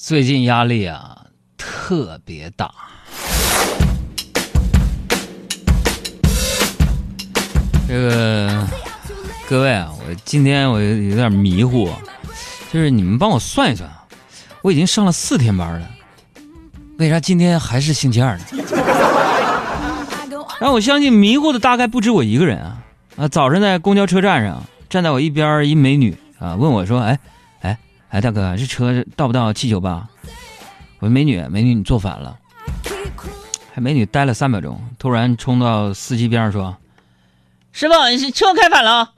最近压力啊特别大。这个各位啊，我今天我有点迷糊，就是你们帮我算一算啊，我已经上了四天班了，为啥今天还是星期二呢？然后我相信迷糊的大概不止我一个人啊啊！早上在公交车站上，站在我一边一美女啊，问我说：“哎哎，大哥，这车到不到七九八？”我说：“美女，美女，你坐反了。”还美女待了三秒钟，突然冲到司机边上说。师傅，你车开反了。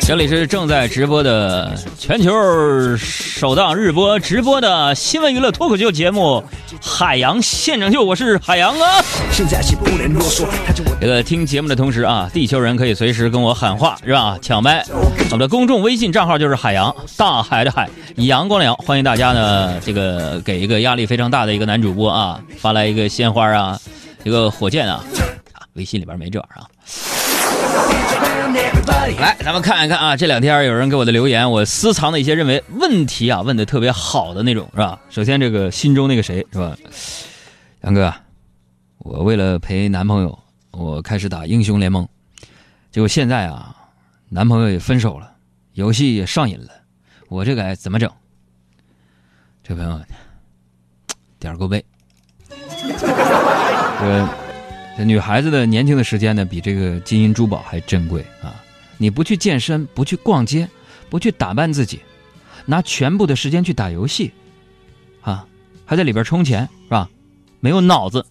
这里是正在直播的全球首档日播直播的新闻娱乐脱口秀节目《海洋现场秀》，我是海洋啊。这个听节目的同时啊，地球人可以随时跟我喊话，是吧？抢麦。我们的公众微信账号就是海洋，大海的海，阳光的阳。欢迎大家呢，这个给一个压力非常大的一个男主播啊，发来一个鲜花啊。这个火箭啊，微信里边没这玩意儿啊。来，咱们看一看啊，这两天有人给我的留言，我私藏的一些认为问题啊问的特别好的那种，是吧？首先这个心中那个谁是吧？杨哥，我为了陪男朋友，我开始打英雄联盟，结果现在啊，男朋友也分手了，游戏也上瘾了，我这该怎么整？这朋友点够背。这这女孩子的年轻的时间呢，比这个金银珠宝还珍贵啊！你不去健身，不去逛街，不去打扮自己，拿全部的时间去打游戏，啊，还在里边充钱是吧？没有脑子，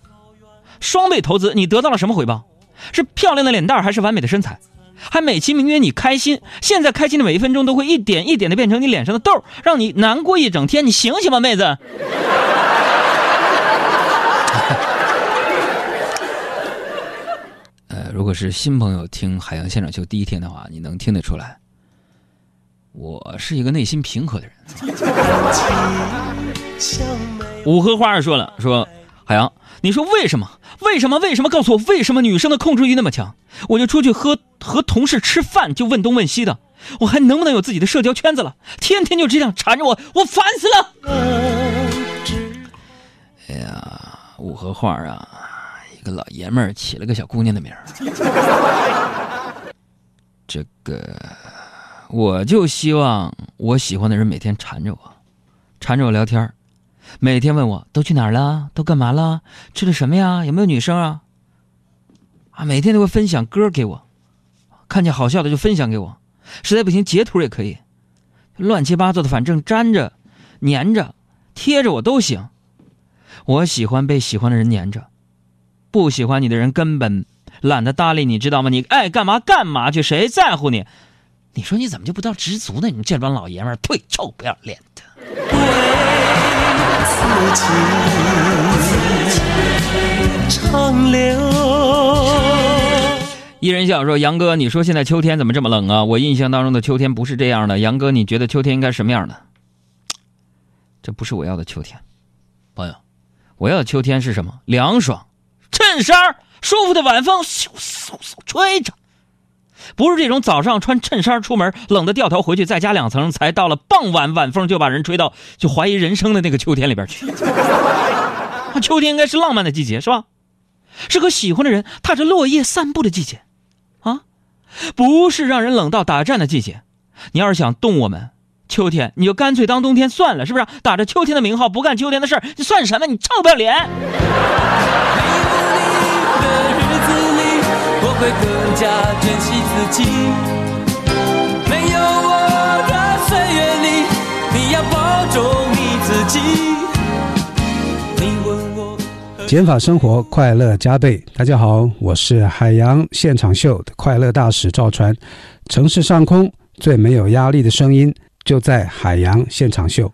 双倍投资，你得到了什么回报？是漂亮的脸蛋还是完美的身材？还美其名曰你开心，现在开心的每一分钟都会一点一点的变成你脸上的痘，让你难过一整天。你醒醒吧，妹子！如果是新朋友听海洋现场秀第一天的话，你能听得出来，我是一个内心平和的人。五荷花儿说了，说海洋，你说为什么？为什么？为什么？告诉我为什么女生的控制欲那么强？我就出去和和同事吃饭，就问东问西的，我还能不能有自己的社交圈子了？天天就这样缠着我，我烦死了。哎呀，五荷花儿啊！一个老爷们儿起了个小姑娘的名儿，这个我就希望我喜欢的人每天缠着我，缠着我聊天每天问我都去哪儿了，都干嘛了，吃的什么呀，有没有女生啊？啊，每天都会分享歌给我，看见好笑的就分享给我，实在不行截图也可以，乱七八糟的，反正粘着、粘着、贴着我都行。我喜欢被喜欢的人粘着。不喜欢你的人根本懒得搭理你，知道吗？你爱干嘛干嘛去，谁在乎你？你说你怎么就不知道知足呢？你们这帮老爷们儿，呸！臭不要脸的！长流。一人笑说：“杨哥，你说现在秋天怎么这么冷啊？我印象当中的秋天不是这样的。杨哥，你觉得秋天应该什么样的？这不是我要的秋天，朋友，我要的秋天是什么？凉爽。”衬衫，舒服的晚风嗖嗖嗖吹着，不是这种早上穿衬衫出门，冷的掉头回去再加两层，才到了傍晚晚风就把人吹到就怀疑人生的那个秋天里边去。秋天应该是浪漫的季节，是吧？是和喜欢的人踏着落叶散步的季节，啊，不是让人冷到打颤的季节。你要是想冻我们，秋天你就干脆当冬天算了，是不是？打着秋天的名号不干秋天的事儿，你算什么？你臭不要脸！会更加珍惜自己。没有我的岁月里，你要保重你自己。你问我，减法生活快乐加倍。大家好，我是海洋现场秀的快乐大使赵传。城市上空最没有压力的声音，就在海洋现场秀。